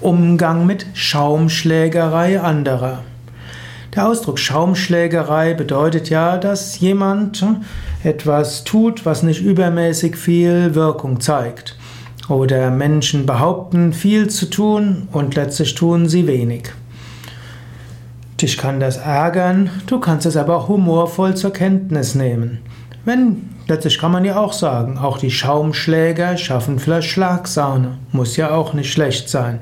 Umgang mit Schaumschlägerei anderer. Der Ausdruck Schaumschlägerei bedeutet ja, dass jemand etwas tut, was nicht übermäßig viel Wirkung zeigt. Oder Menschen behaupten, viel zu tun und letztlich tun sie wenig. Dich kann das ärgern, du kannst es aber auch humorvoll zur Kenntnis nehmen. Wenn, letztlich kann man ja auch sagen, auch die Schaumschläger schaffen vielleicht Schlagsahne. Muss ja auch nicht schlecht sein.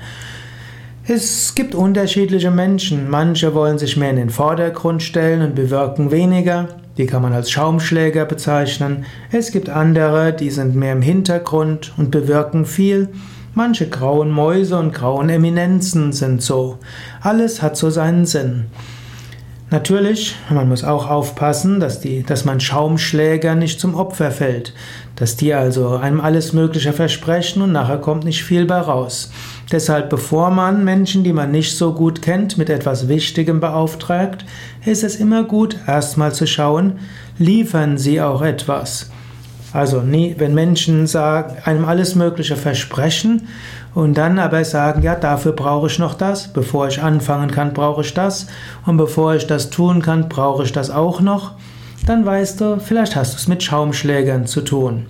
Es gibt unterschiedliche Menschen. Manche wollen sich mehr in den Vordergrund stellen und bewirken weniger. Die kann man als Schaumschläger bezeichnen. Es gibt andere, die sind mehr im Hintergrund und bewirken viel. Manche grauen Mäuse und grauen Eminenzen sind so. Alles hat so seinen Sinn. Natürlich, man muss auch aufpassen, dass, die, dass man Schaumschläger nicht zum Opfer fällt, dass die also einem alles Mögliche versprechen und nachher kommt nicht viel bei raus. Deshalb, bevor man Menschen, die man nicht so gut kennt, mit etwas Wichtigem beauftragt, ist es immer gut, erstmal zu schauen, liefern sie auch etwas. Also nie, wenn Menschen sagen, einem alles Mögliche versprechen und dann aber sagen, ja, dafür brauche ich noch das, bevor ich anfangen kann, brauche ich das und bevor ich das tun kann, brauche ich das auch noch, dann weißt du, vielleicht hast du es mit Schaumschlägern zu tun.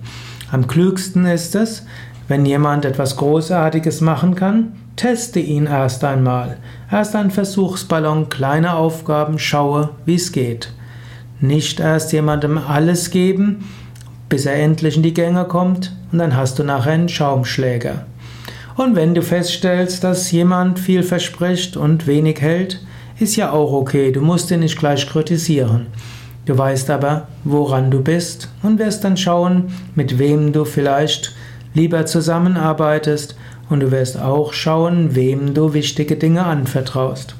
Am klügsten ist es, wenn jemand etwas Großartiges machen kann, teste ihn erst einmal. Erst ein Versuchsballon, kleine Aufgaben, schaue, wie es geht. Nicht erst jemandem alles geben, bis er endlich in die Gänge kommt und dann hast du nachher einen Schaumschläger. Und wenn du feststellst, dass jemand viel verspricht und wenig hält, ist ja auch okay, du musst ihn nicht gleich kritisieren. Du weißt aber, woran du bist und wirst dann schauen, mit wem du vielleicht lieber zusammenarbeitest und du wirst auch schauen, wem du wichtige Dinge anvertraust.